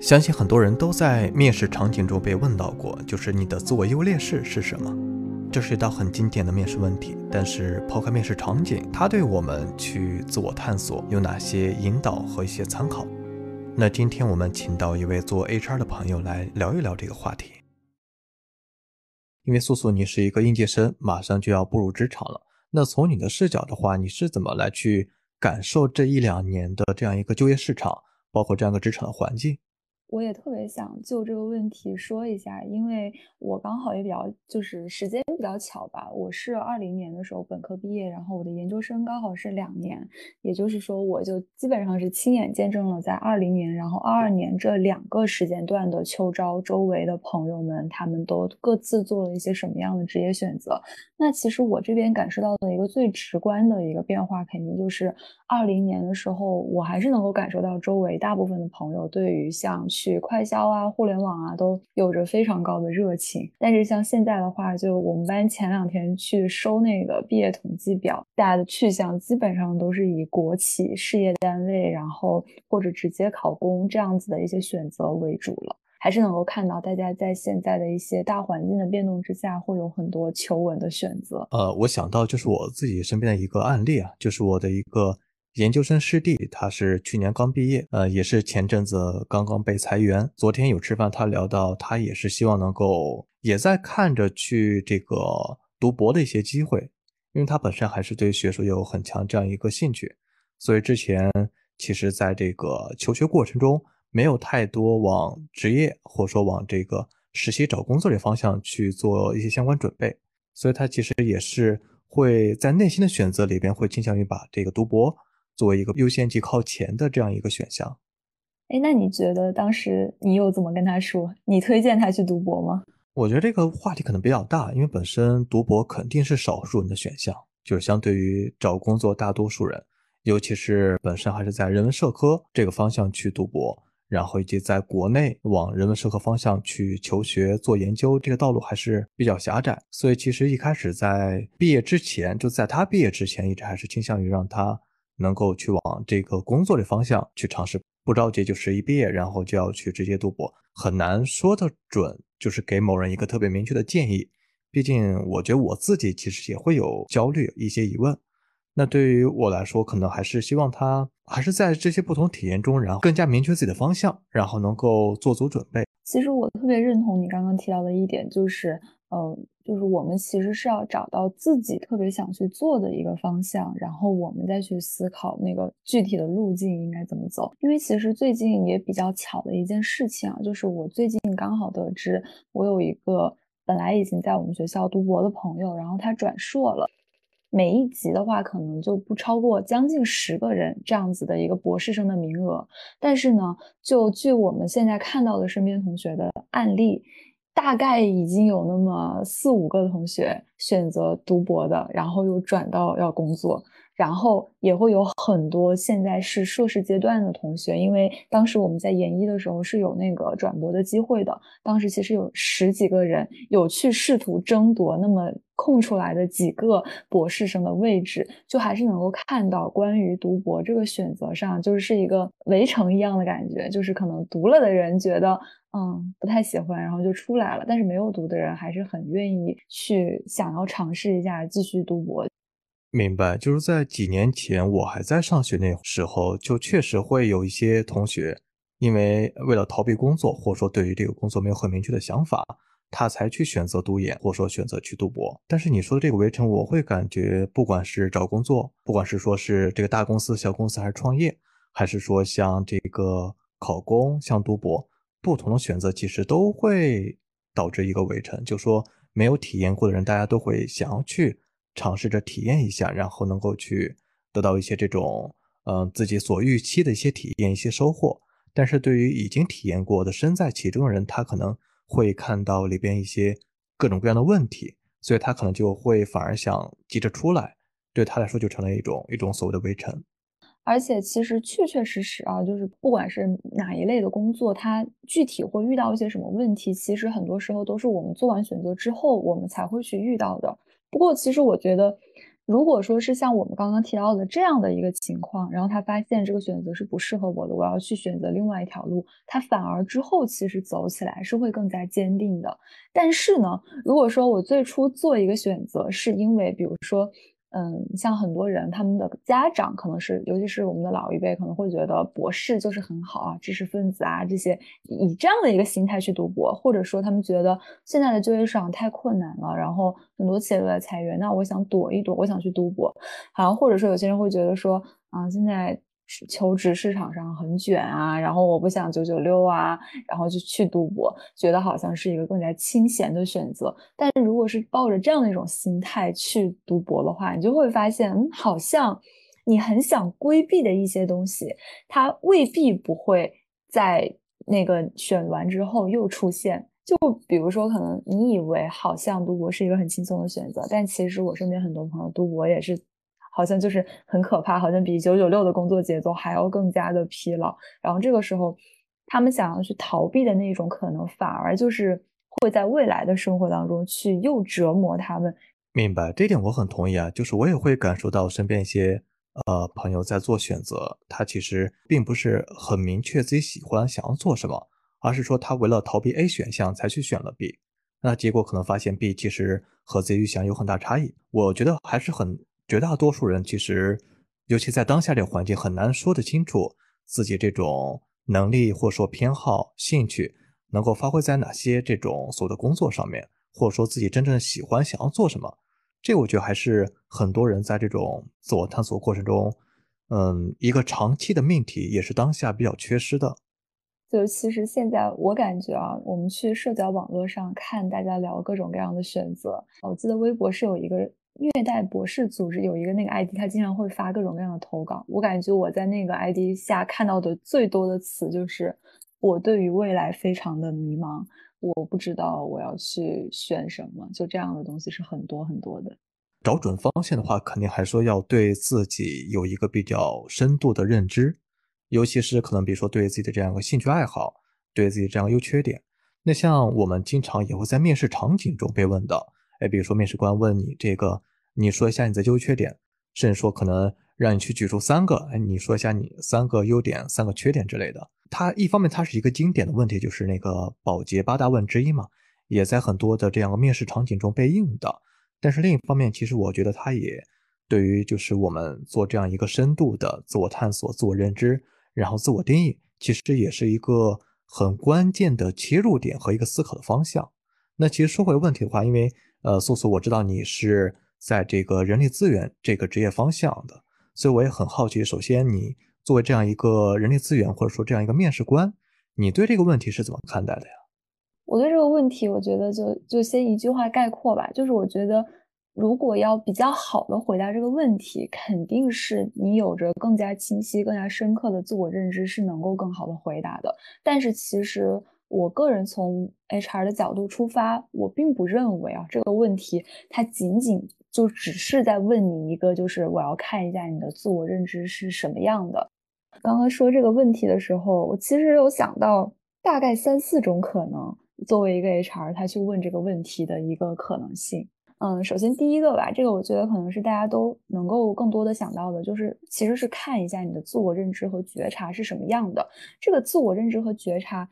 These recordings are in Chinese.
相信很多人都在面试场景中被问到过，就是你的自我优劣势是什么？这是一道很经典的面试问题。但是抛开面试场景，它对我们去自我探索有哪些引导和一些参考？那今天我们请到一位做 HR 的朋友来聊一聊这个话题。因为素素你是一个应届生，马上就要步入职场了。那从你的视角的话，你是怎么来去感受这一两年的这样一个就业市场，包括这样一个职场的环境？我也特别想就这个问题说一下，因为我刚好也比较就是时间比较巧吧，我是二零年的时候本科毕业，然后我的研究生刚好是两年，也就是说我就基本上是亲眼见证了在二零年，然后二二年这两个时间段的秋招，周围的朋友们他们都各自做了一些什么样的职业选择。那其实我这边感受到的一个最直观的一个变化，肯定就是二零年的时候，我还是能够感受到周围大部分的朋友对于像。去快销啊，互联网啊，都有着非常高的热情。但是像现在的话，就我们班前两天去收那个毕业统计表，大家的去向基本上都是以国企、事业单位，然后或者直接考公这样子的一些选择为主了。还是能够看到大家在现在的一些大环境的变动之下，会有很多求稳的选择。呃，我想到就是我自己身边的一个案例啊，就是我的一个。研究生师弟，他是去年刚毕业，呃，也是前阵子刚刚被裁员。昨天有吃饭，他聊到他也是希望能够，也在看着去这个读博的一些机会，因为他本身还是对学术有很强这样一个兴趣，所以之前其实在这个求学过程中没有太多往职业或者说往这个实习找工作这方向去做一些相关准备，所以他其实也是会在内心的选择里边会倾向于把这个读博。作为一个优先级靠前的这样一个选项，哎，那你觉得当时你又怎么跟他说？你推荐他去读博吗？我觉得这个话题可能比较大，因为本身读博肯定是少数人的选项，就是相对于找工作，大多数人，尤其是本身还是在人文社科这个方向去读博，然后以及在国内往人文社科方向去求学做研究，这个道路还是比较狭窄。所以其实一开始在毕业之前，就在他毕业之前，一直还是倾向于让他。能够去往这个工作的方向去尝试，不着急，就是一毕业然后就要去直接读博，很难说得准，就是给某人一个特别明确的建议。毕竟，我觉得我自己其实也会有焦虑，一些疑问。那对于我来说，可能还是希望他还是在这些不同体验中，然后更加明确自己的方向，然后能够做足准备。其实我特别认同你刚刚提到的一点，就是。嗯，就是我们其实是要找到自己特别想去做的一个方向，然后我们再去思考那个具体的路径应该怎么走。因为其实最近也比较巧的一件事情啊，就是我最近刚好得知，我有一个本来已经在我们学校读博的朋友，然后他转硕了。每一级的话，可能就不超过将近十个人这样子的一个博士生的名额。但是呢，就据我们现在看到的身边同学的案例。大概已经有那么四五个同学选择读博的，然后又转到要工作，然后也会有很多现在是硕士阶段的同学，因为当时我们在研一的时候是有那个转博的机会的，当时其实有十几个人有去试图争夺那么空出来的几个博士生的位置，就还是能够看到关于读博这个选择上，就是一个围城一样的感觉，就是可能读了的人觉得。嗯，不太喜欢，然后就出来了。但是没有读的人还是很愿意去想要尝试一下继续读博。明白，就是在几年前我还在上学那时候，就确实会有一些同学，因为为了逃避工作，或者说对于这个工作没有很明确的想法，他才去选择读研，或者说选择去读博。但是你说的这个围城，我会感觉，不管是找工作，不管是说是这个大公司、小公司，还是创业，还是说像这个考公、像读博。不同的选择其实都会导致一个围城，就说没有体验过的人，大家都会想要去尝试着体验一下，然后能够去得到一些这种嗯自己所预期的一些体验、一些收获。但是对于已经体验过的、身在其中的人，他可能会看到里边一些各种各样的问题，所以他可能就会反而想急着出来，对他来说就成了一种一种所谓的围城。而且其实确确实实啊，就是不管是哪一类的工作，它具体会遇到一些什么问题，其实很多时候都是我们做完选择之后，我们才会去遇到的。不过，其实我觉得，如果说是像我们刚刚提到的这样的一个情况，然后他发现这个选择是不适合我的，我要去选择另外一条路，他反而之后其实走起来是会更加坚定的。但是呢，如果说我最初做一个选择是因为，比如说。嗯，像很多人，他们的家长可能是，尤其是我们的老一辈，可能会觉得博士就是很好啊，知识分子啊这些，以这样的一个心态去读博，或者说他们觉得现在的就业市场太困难了，然后很多企业都在裁员，那我想躲一躲，我想去读博，好像或者说有些人会觉得说啊，现在。求职市场上很卷啊，然后我不想九九六啊，然后就去读博，觉得好像是一个更加清闲的选择。但是如果是抱着这样的一种心态去读博的话，你就会发现，嗯，好像你很想规避的一些东西，它未必不会在那个选完之后又出现。就比如说，可能你以为好像读博是一个很轻松的选择，但其实我身边很多朋友读博也是。好像就是很可怕，好像比九九六的工作节奏还要更加的疲劳。然后这个时候，他们想要去逃避的那种可能，反而就是会在未来的生活当中去又折磨他们。明白这点，我很同意啊。就是我也会感受到身边一些呃朋友在做选择，他其实并不是很明确自己喜欢想要做什么，而是说他为了逃避 A 选项才去选了 B，那结果可能发现 B 其实和自己预想有很大差异。我觉得还是很。绝大多数人其实，尤其在当下这个环境，很难说得清楚自己这种能力或者说偏好、兴趣能够发挥在哪些这种所谓的工作上面，或者说自己真正喜欢想要做什么。这我觉得还是很多人在这种自我探索过程中，嗯，一个长期的命题，也是当下比较缺失的。就是其实现在我感觉啊，我们去社交网络上看大家聊各种各样的选择，我记得微博是有一个。虐待博士组织有一个那个 ID，他经常会发各种各样的投稿。我感觉我在那个 ID 下看到的最多的词就是“我对于未来非常的迷茫，我不知道我要去选什么”，就这样的东西是很多很多的。找准方向的话，肯定还说要对自己有一个比较深度的认知，尤其是可能比如说对自己的这样一个兴趣爱好，对自己这样优缺点。那像我们经常也会在面试场景中被问到，哎，比如说面试官问你这个。你说一下你的优缺点，甚至说可能让你去举出三个，哎，你说一下你三个优点、三个缺点之类的。它一方面它是一个经典的问题，就是那个保洁八大问之一嘛，也在很多的这样的面试场景中被应用到。但是另一方面，其实我觉得它也对于就是我们做这样一个深度的自我探索、自我认知，然后自我定义，其实也是一个很关键的切入点和一个思考的方向。那其实说回问题的话，因为呃，素素，我知道你是。在这个人力资源这个职业方向的，所以我也很好奇。首先，你作为这样一个人力资源或者说这样一个面试官，你对这个问题是怎么看待的呀？我对这个问题，我觉得就就先一句话概括吧，就是我觉得如果要比较好的回答这个问题，肯定是你有着更加清晰、更加深刻的自我认知是能够更好的回答的。但是其实我个人从 HR 的角度出发，我并不认为啊这个问题它仅仅。就只是在问你一个，就是我要看一下你的自我认知是什么样的。刚刚说这个问题的时候，我其实有想到大概三四种可能，作为一个 HR，他去问这个问题的一个可能性。嗯，首先第一个吧，这个我觉得可能是大家都能够更多的想到的，就是其实是看一下你的自我认知和觉察是什么样的。这个自我认知和觉察。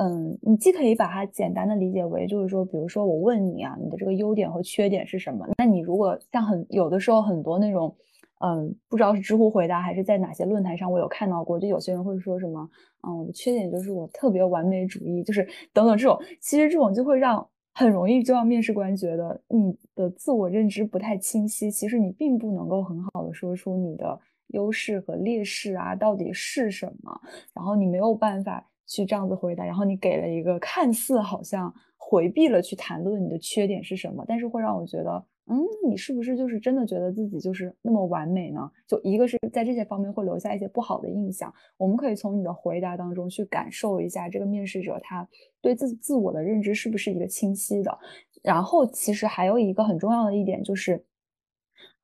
嗯，你既可以把它简单的理解为，就是说，比如说我问你啊，你的这个优点和缺点是什么？那你如果像很有的时候很多那种，嗯，不知道是知乎回答还是在哪些论坛上，我有看到过，就有些人会说什么，嗯，我的缺点就是我特别完美主义，就是等等这种，其实这种就会让很容易就让面试官觉得你的自我认知不太清晰，其实你并不能够很好的说出你的优势和劣势啊到底是什么，然后你没有办法。去这样子回答，然后你给了一个看似好像回避了去谈论你的缺点是什么，但是会让我觉得，嗯，你是不是就是真的觉得自己就是那么完美呢？就一个是在这些方面会留下一些不好的印象。我们可以从你的回答当中去感受一下这个面试者他对自自我的认知是不是一个清晰的。然后其实还有一个很重要的一点就是，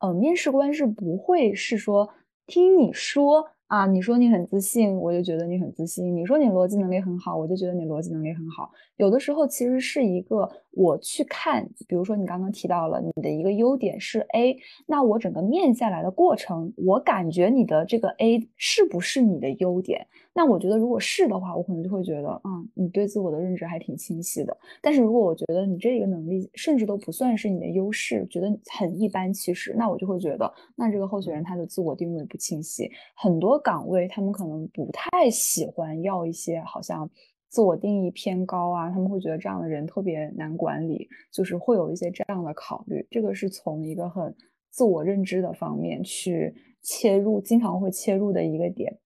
呃，面试官是不会是说听你说啊，你说你很自信，我就觉得你很自信；你说你逻辑能力很好，我就觉得你逻辑能力很好。有的时候其实是一个我去看，比如说你刚刚提到了你的一个优点是 A，那我整个面下来的过程，我感觉你的这个 A 是不是你的优点？那我觉得如果是的话，我可能就会觉得，嗯，你对自我的认知还挺清晰的。但是如果我觉得你这个能力甚至都不算是你的优势，觉得很一般，其实那我就会觉得，那这个候选人他的自我定位不清晰，很多岗位他们可能不太喜欢要一些好像。自我定义偏高啊，他们会觉得这样的人特别难管理，就是会有一些这样的考虑。这个是从一个很自我认知的方面去切入，经常会切入的一个点。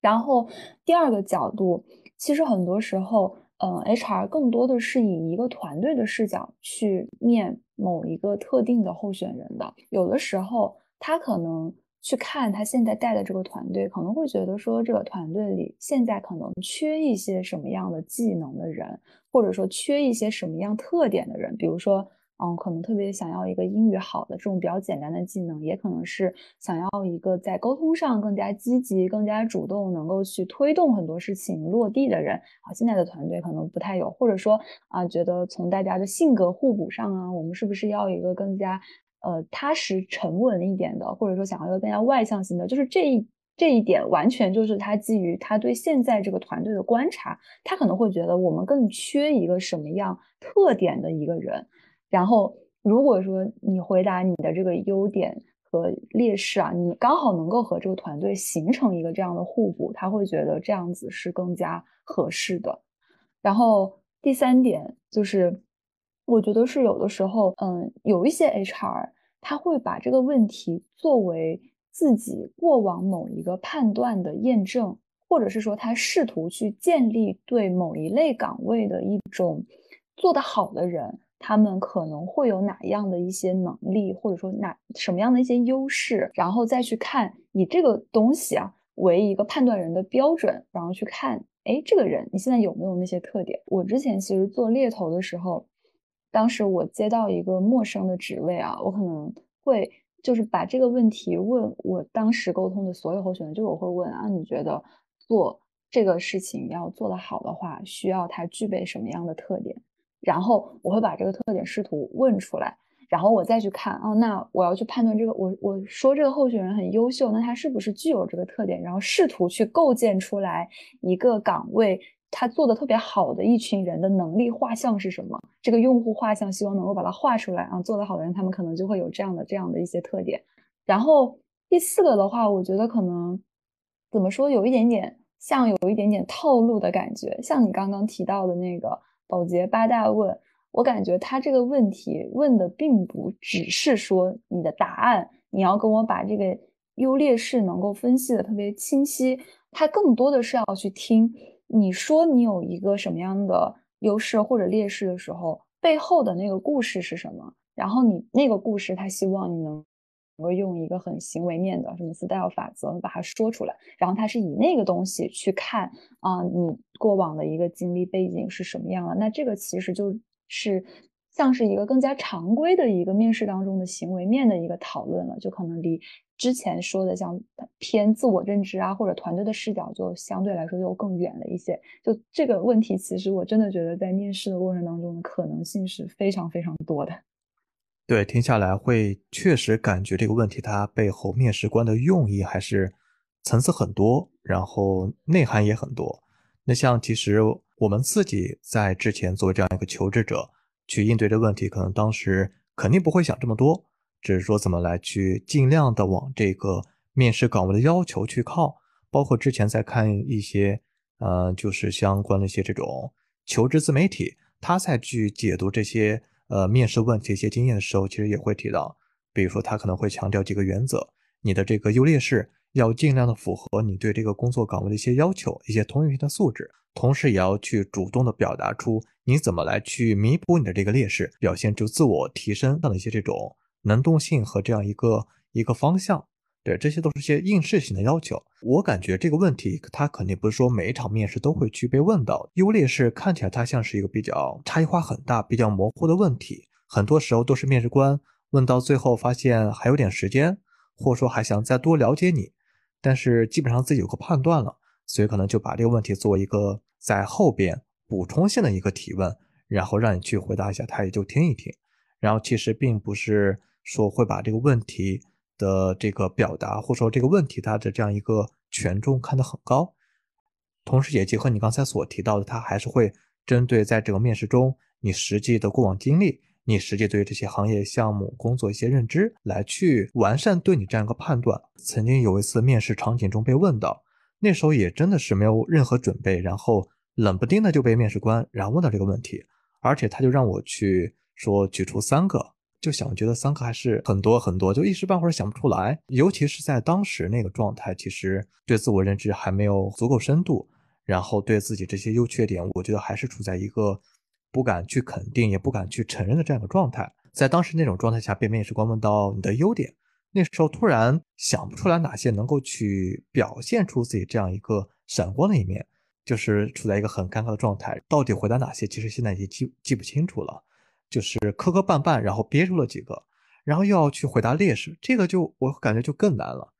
然后第二个角度，其实很多时候，嗯，HR 更多的是以一个团队的视角去面某一个特定的候选人的。有的时候，他可能。去看他现在带的这个团队，可能会觉得说这个团队里现在可能缺一些什么样的技能的人，或者说缺一些什么样特点的人。比如说，嗯，可能特别想要一个英语好的这种比较简单的技能，也可能是想要一个在沟通上更加积极、更加主动，能够去推动很多事情落地的人。啊，现在的团队可能不太有，或者说啊，觉得从大家的性格互补上啊，我们是不是要一个更加。呃，踏实沉稳一点的，或者说想要一个更加外向型的，就是这一这一点，完全就是他基于他对现在这个团队的观察，他可能会觉得我们更缺一个什么样特点的一个人。然后，如果说你回答你的这个优点和劣势啊，你刚好能够和这个团队形成一个这样的互补，他会觉得这样子是更加合适的。然后第三点就是。我觉得是有的时候，嗯，有一些 HR 他会把这个问题作为自己过往某一个判断的验证，或者是说他试图去建立对某一类岗位的一种做得好的人，他们可能会有哪样的一些能力，或者说哪什么样的一些优势，然后再去看以这个东西啊为一个判断人的标准，然后去看，哎，这个人你现在有没有那些特点？我之前其实做猎头的时候。当时我接到一个陌生的职位啊，我可能会就是把这个问题问我当时沟通的所有候选人，就是我会问啊，你觉得做这个事情要做得好的话，需要他具备什么样的特点？然后我会把这个特点试图问出来，然后我再去看啊，那我要去判断这个，我我说这个候选人很优秀，那他是不是具有这个特点？然后试图去构建出来一个岗位。他做的特别好的一群人的能力画像是什么？这个用户画像希望能够把它画出来啊！做得好的人，他们可能就会有这样的这样的一些特点。然后第四个的话，我觉得可能怎么说，有一点点像有一点点套路的感觉。像你刚刚提到的那个保洁八大问，我感觉他这个问题问的并不只是说你的答案，你要跟我把这个优劣势能够分析的特别清晰，他更多的是要去听。你说你有一个什么样的优势或者劣势的时候，背后的那个故事是什么？然后你那个故事，他希望你能够用一个很行为面的什么 style 法则把它说出来。然后他是以那个东西去看啊，你过往的一个经历背景是什么样的？那这个其实就是像是一个更加常规的一个面试当中的行为面的一个讨论了，就可能离。之前说的像偏自我认知啊，或者团队的视角，就相对来说又更远了一些。就这个问题，其实我真的觉得在面试的过程当中的可能性是非常非常多的。对，听下来会确实感觉这个问题它背后面试官的用意还是层次很多，然后内涵也很多。那像其实我们自己在之前作为这样一个求职者去应对这问题，可能当时肯定不会想这么多。只是说怎么来去尽量的往这个面试岗位的要求去靠，包括之前在看一些呃，就是相关的一些这种求职自媒体，他在去解读这些呃面试问题一些经验的时候，其实也会提到，比如说他可能会强调几个原则，你的这个优劣势要尽量的符合你对这个工作岗位的一些要求，一些通用性的素质，同时也要去主动的表达出你怎么来去弥补你的这个劣势，表现出自我提升这样的一些这种。能动性和这样一个一个方向，对，这些都是些应试型的要求。我感觉这个问题，它肯定不是说每一场面试都会去被问到。优劣势看起来它像是一个比较差异化很大、比较模糊的问题，很多时候都是面试官问到最后发现还有点时间，或者说还想再多了解你，但是基本上自己有个判断了，所以可能就把这个问题作为一个在后边补充性的一个提问，然后让你去回答一下，他也就听一听。然后其实并不是说会把这个问题的这个表达，或者说这个问题它的这样一个权重看得很高，同时也结合你刚才所提到的，他还是会针对在这个面试中你实际的过往经历。你实际对于这些行业项目工作一些认知，来去完善对你这样一个判断。曾经有一次面试场景中被问到，那时候也真的是没有任何准备，然后冷不丁的就被面试官然后问到这个问题，而且他就让我去说举出三个，就想觉得三个还是很多很多，就一时半会儿想不出来。尤其是在当时那个状态，其实对自我认知还没有足够深度，然后对自己这些优缺点，我觉得还是处在一个。不敢去肯定，也不敢去承认的这样一个状态，在当时那种状态下被面试官问到你的优点，那时候突然想不出来哪些能够去表现出自己这样一个闪光的一面，就是处在一个很尴尬的状态。到底回答哪些，其实现在已经记记不清楚了，就是磕磕绊绊，然后憋出了几个，然后又要去回答劣势，这个就我感觉就更难了。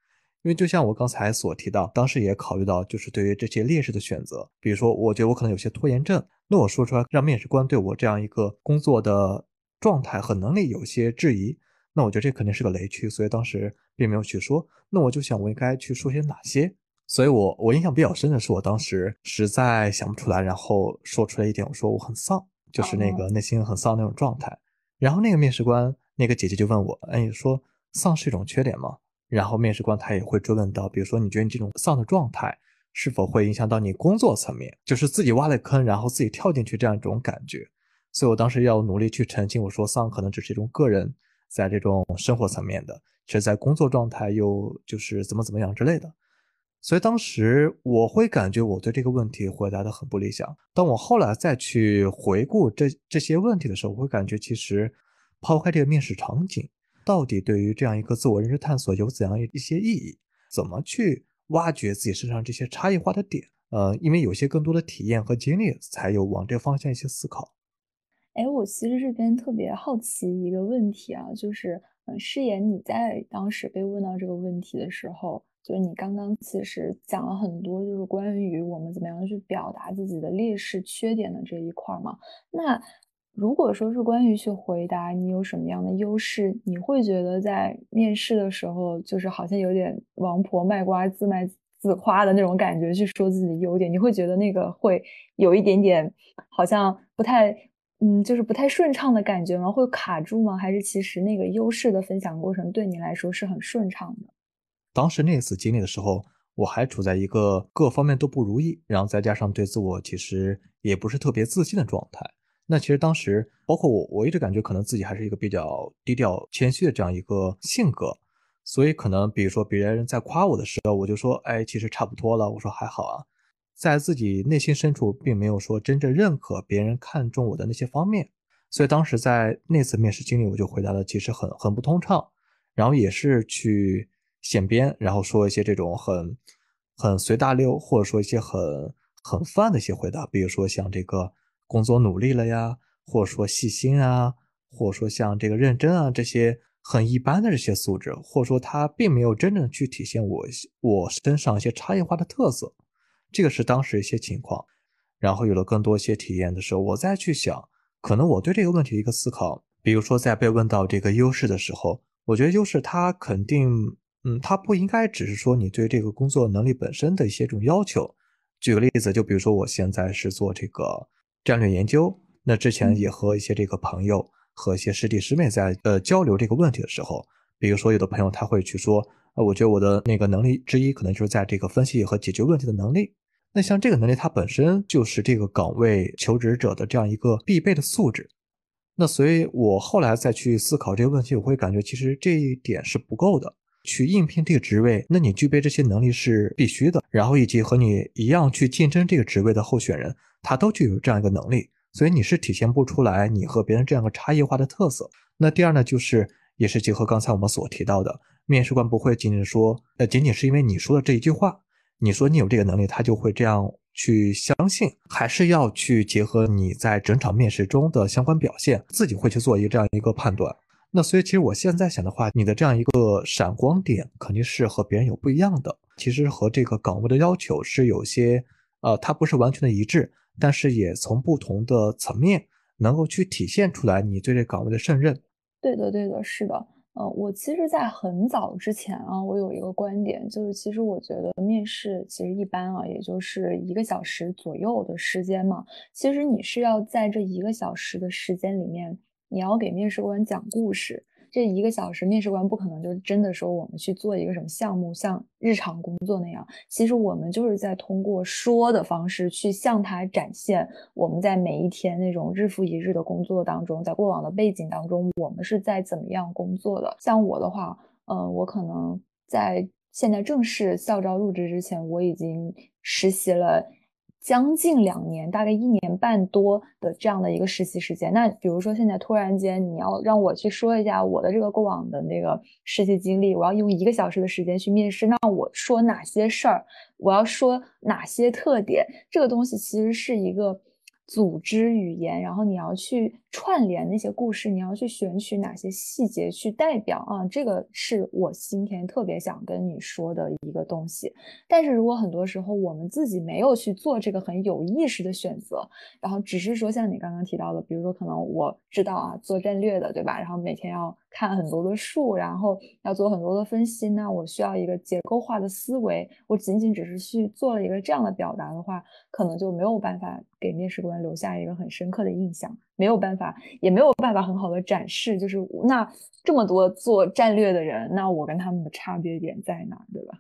因为就像我刚才所提到，当时也考虑到，就是对于这些劣势的选择，比如说，我觉得我可能有些拖延症，那我说出来让面试官对我这样一个工作的状态和能力有些质疑，那我觉得这肯定是个雷区，所以当时并没有去说。那我就想，我应该去说些哪些？所以我我印象比较深的是，我当时实在想不出来，然后说出来一点，我说我很丧，就是那个内心很丧那种状态。然后那个面试官那个姐姐就问我，哎，说丧是一种缺点吗？然后面试官他也会追问到，比如说你觉得你这种丧的状态是否会影响到你工作层面，就是自己挖了坑，然后自己跳进去这样一种感觉。所以我当时要努力去澄清，我说丧可能只是一种个人在这种生活层面的，其实在工作状态又就是怎么怎么样之类的。所以当时我会感觉我对这个问题回答的很不理想。当我后来再去回顾这这些问题的时候，我会感觉其实抛开这个面试场景。到底对于这样一个自我认知探索有怎样一些意义？怎么去挖掘自己身上这些差异化的点？呃，因为有些更多的体验和经历，才有往这个方向一些思考。哎，我其实这边特别好奇一个问题啊，就是，嗯，诗言你在当时被问到这个问题的时候，就是你刚刚其实讲了很多，就是关于我们怎么样去表达自己的劣势、缺点的这一块嘛？那如果说是关于去回答你有什么样的优势，你会觉得在面试的时候，就是好像有点王婆卖瓜自卖自夸的那种感觉，去说自己的优点，你会觉得那个会有一点点好像不太，嗯，就是不太顺畅的感觉吗？会卡住吗？还是其实那个优势的分享过程对你来说是很顺畅的？当时那次经历的时候，我还处在一个各方面都不如意，然后再加上对自我其实也不是特别自信的状态。那其实当时，包括我，我一直感觉可能自己还是一个比较低调、谦虚的这样一个性格，所以可能比如说别人在夸我的时候，我就说，哎，其实差不多了，我说还好啊，在自己内心深处并没有说真正认可别人看中我的那些方面，所以当时在那次面试经历，我就回答的其实很很不通畅，然后也是去显编，然后说一些这种很很随大溜，或者说一些很很泛的一些回答，比如说像这个。工作努力了呀，或者说细心啊，或者说像这个认真啊，这些很一般的这些素质，或者说他并没有真正去体现我我身上一些差异化的特色，这个是当时一些情况。然后有了更多一些体验的时候，我再去想，可能我对这个问题一个思考，比如说在被问到这个优势的时候，我觉得优势它肯定，嗯，它不应该只是说你对这个工作能力本身的一些这种要求。举个例子，就比如说我现在是做这个。战略研究，那之前也和一些这个朋友和一些师弟师妹在呃交流这个问题的时候，比如说有的朋友他会去说，呃，我觉得我的那个能力之一可能就是在这个分析和解决问题的能力。那像这个能力，它本身就是这个岗位求职者的这样一个必备的素质。那所以我后来再去思考这个问题，我会感觉其实这一点是不够的。去应聘这个职位，那你具备这些能力是必须的。然后以及和你一样去竞争这个职位的候选人。他都具有这样一个能力，所以你是体现不出来你和别人这样个差异化的特色。那第二呢，就是也是结合刚才我们所提到的，面试官不会仅仅说，呃，仅仅是因为你说的这一句话，你说你有这个能力，他就会这样去相信，还是要去结合你在整场面试中的相关表现，自己会去做一个这样一个判断。那所以其实我现在想的话，你的这样一个闪光点肯定是和别人有不一样的。其实和这个岗位的要求是有些，呃，它不是完全的一致，但是也从不同的层面能够去体现出来你对这岗位的胜任。对的，对的，是的。呃，我其实，在很早之前啊，我有一个观点，就是其实我觉得面试其实一般啊，也就是一个小时左右的时间嘛。其实你是要在这一个小时的时间里面，你要给面试官讲故事。这一个小时，面试官不可能就真的说我们去做一个什么项目，像日常工作那样。其实我们就是在通过说的方式去向他展现我们在每一天那种日复一日的工作当中，在过往的背景当中，我们是在怎么样工作的。像我的话，呃，我可能在现在正式校招入职之前，我已经实习了。将近两年，大概一年半多的这样的一个实习时间。那比如说，现在突然间你要让我去说一下我的这个过往的那个实习经历，我要用一个小时的时间去面试，那我说哪些事儿，我要说哪些特点，这个东西其实是一个。组织语言，然后你要去串联那些故事，你要去选取哪些细节去代表啊？这个是我今天特别想跟你说的一个东西。但是如果很多时候我们自己没有去做这个很有意识的选择，然后只是说像你刚刚提到的，比如说可能我知道啊，做战略的，对吧？然后每天要。看很多的数，然后要做很多的分析，那我需要一个结构化的思维。我仅仅只是去做了一个这样的表达的话，可能就没有办法给面试官留下一个很深刻的印象，没有办法，也没有办法很好的展示。就是那这么多做战略的人，那我跟他们的差别点在哪，对吧？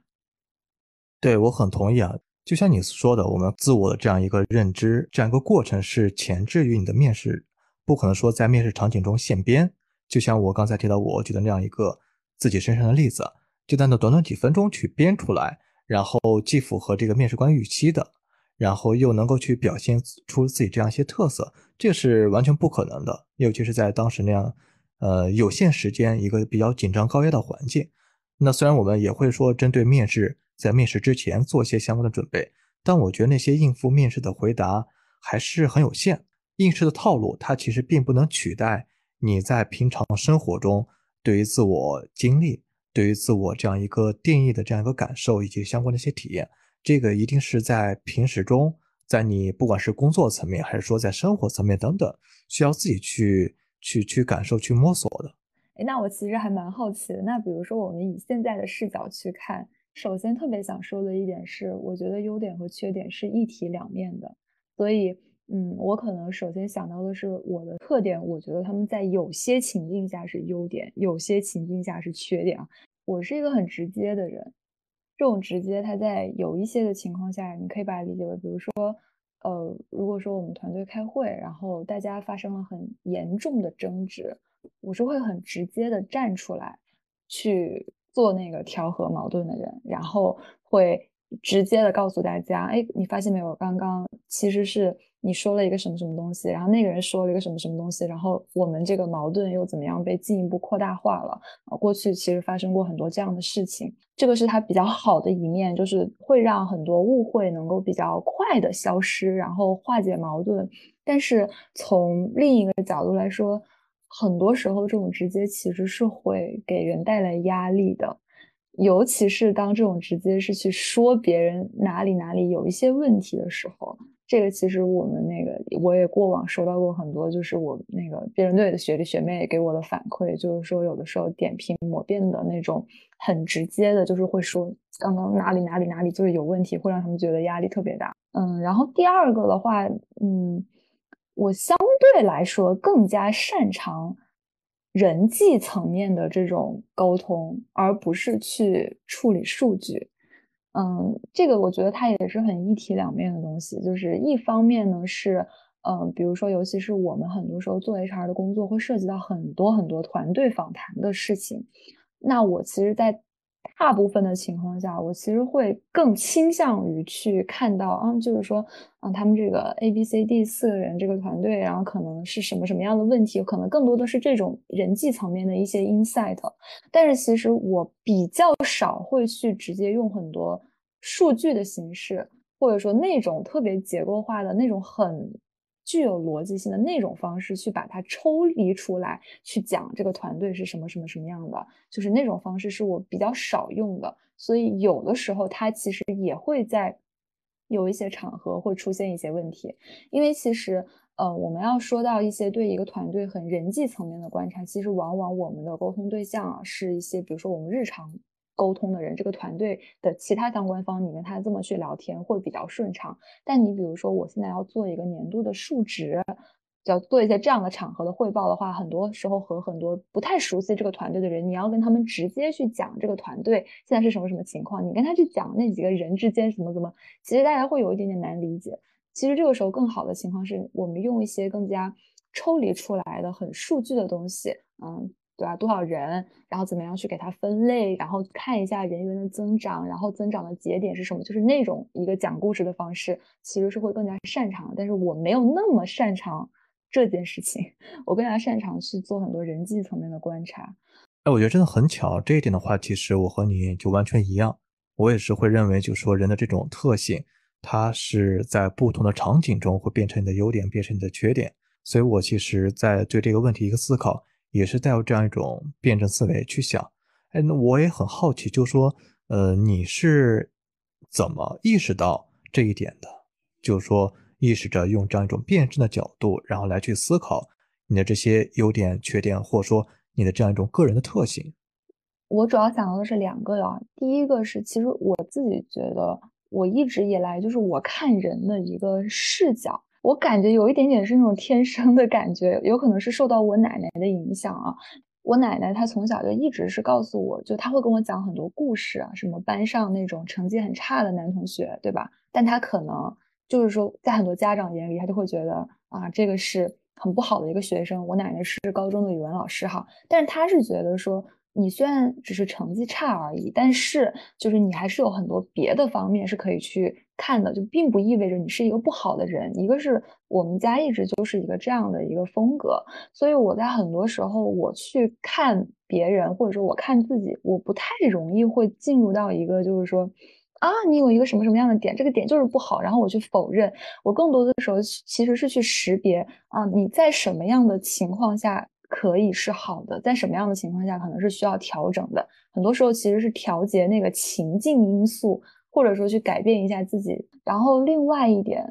对我很同意啊，就像你说的，我们自我的这样一个认知，这样一个过程是前置于你的面试，不可能说在面试场景中现编。就像我刚才提到，我举的那样一个自己身上的例子，就在那短短几分钟去编出来，然后既符合这个面试官预期的，然后又能够去表现出自己这样一些特色，这是完全不可能的。尤其是在当时那样，呃，有限时间一个比较紧张高压的环境。那虽然我们也会说针对面试，在面试之前做一些相关的准备，但我觉得那些应付面试的回答还是很有限。应试的套路它其实并不能取代。你在平常生活中对于自我经历、对于自我这样一个定义的这样一个感受以及相关的一些体验，这个一定是在平时中，在你不管是工作层面还是说在生活层面等等，需要自己去去去感受、去摸索的。哎，那我其实还蛮好奇的。那比如说，我们以现在的视角去看，首先特别想说的一点是，我觉得优点和缺点是一体两面的，所以。嗯，我可能首先想到的是我的特点，我觉得他们在有些情境下是优点，有些情境下是缺点啊。我是一个很直接的人，这种直接，他在有一些的情况下，你可以把它理解为，比如说，呃，如果说我们团队开会，然后大家发生了很严重的争执，我是会很直接的站出来去做那个调和矛盾的人，然后会直接的告诉大家，哎，你发现没有，刚刚其实是。你说了一个什么什么东西，然后那个人说了一个什么什么东西，然后我们这个矛盾又怎么样被进一步扩大化了啊？过去其实发生过很多这样的事情，这个是它比较好的一面，就是会让很多误会能够比较快的消失，然后化解矛盾。但是从另一个角度来说，很多时候这种直接其实是会给人带来压力的，尤其是当这种直接是去说别人哪里哪里有一些问题的时候。这个其实我们那个我也过往收到过很多，就是我那个辩论队的学弟学妹给我的反馈，就是说有的时候点评抹辩的那种很直接的，就是会说刚刚哪里哪里哪里就是有问题，会让他们觉得压力特别大。嗯，然后第二个的话，嗯，我相对来说更加擅长人际层面的这种沟通，而不是去处理数据。嗯，这个我觉得它也是很一体两面的东西。就是一方面呢是，嗯，比如说，尤其是我们很多时候做 HR 的工作，会涉及到很多很多团队访谈的事情。那我其实，在大部分的情况下，我其实会更倾向于去看到，啊，就是说，啊，他们这个 A、B、C、D 四个人这个团队，然后可能是什么什么样的问题，可能更多的是这种人际层面的一些 insight。但是其实我比较少会去直接用很多。数据的形式，或者说那种特别结构化的那种很具有逻辑性的那种方式去把它抽离出来，去讲这个团队是什么什么什么样的，就是那种方式是我比较少用的，所以有的时候它其实也会在有一些场合会出现一些问题，因为其实呃我们要说到一些对一个团队很人际层面的观察，其实往往我们的沟通对象啊是一些比如说我们日常。沟通的人，这个团队的其他相关方，你跟他这么去聊天会比较顺畅。但你比如说，我现在要做一个年度的数值，要做一些这样的场合的汇报的话，很多时候和很多不太熟悉这个团队的人，你要跟他们直接去讲这个团队现在是什么什么情况，你跟他去讲那几个人之间怎么怎么，其实大家会有一点点难理解。其实这个时候更好的情况是我们用一些更加抽离出来的、很数据的东西，嗯。对吧？多少人？然后怎么样去给它分类？然后看一下人员的增长，然后增长的节点是什么？就是那种一个讲故事的方式，其实是会更加擅长。但是我没有那么擅长这件事情，我更加擅长去做很多人际层面的观察。哎，我觉得真的很巧，这一点的话，其实我和你就完全一样。我也是会认为，就是说人的这种特性，它是在不同的场景中会变成你的优点，变成你的缺点。所以我其实，在对这个问题一个思考。也是带有这样一种辩证思维去想，哎，那我也很好奇，就说，呃，你是怎么意识到这一点的？就是说，意识着用这样一种辩证的角度，然后来去思考你的这些优点、缺点，或者说你的这样一种个人的特性。我主要想到的是两个啊，第一个是，其实我自己觉得，我一直以来就是我看人的一个视角。我感觉有一点点是那种天生的感觉，有可能是受到我奶奶的影响啊。我奶奶她从小就一直是告诉我，就她会跟我讲很多故事啊，什么班上那种成绩很差的男同学，对吧？但他可能就是说，在很多家长眼里，他就会觉得啊，这个是很不好的一个学生。我奶奶是高中的语文老师哈，但是他是觉得说。你虽然只是成绩差而已，但是就是你还是有很多别的方面是可以去看的，就并不意味着你是一个不好的人。一个是我们家一直就是一个这样的一个风格，所以我在很多时候我去看别人，或者说我看自己，我不太容易会进入到一个就是说啊，你有一个什么什么样的点，这个点就是不好，然后我去否认。我更多的时候其实是去识别啊，你在什么样的情况下。可以是好的，在什么样的情况下可能是需要调整的？很多时候其实是调节那个情境因素，或者说去改变一下自己。然后另外一点，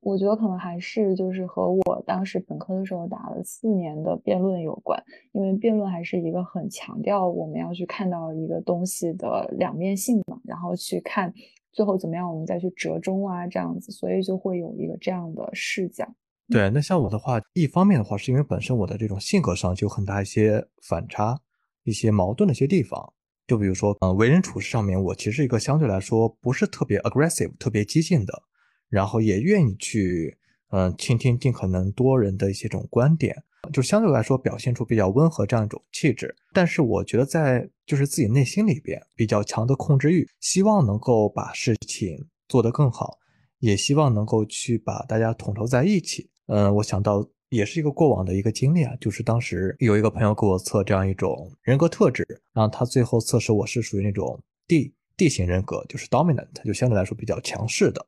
我觉得可能还是就是和我当时本科的时候打了四年的辩论有关，因为辩论还是一个很强调我们要去看到一个东西的两面性嘛，然后去看最后怎么样，我们再去折中啊这样子，所以就会有一个这样的视角。对，那像我的话，一方面的话，是因为本身我的这种性格上就有很大一些反差、一些矛盾的一些地方。就比如说，嗯，为人处事上面，我其实一个相对来说不是特别 aggressive、特别激进的，然后也愿意去，嗯，倾听尽可能多人的一些这种观点，就相对来说表现出比较温和这样一种气质。但是我觉得在就是自己内心里边比较强的控制欲，希望能够把事情做得更好，也希望能够去把大家统筹在一起。嗯，我想到也是一个过往的一个经历啊，就是当时有一个朋友给我测这样一种人格特质，然后他最后测试我是属于那种 D D 型人格，就是 dominant，就相对来说比较强势的。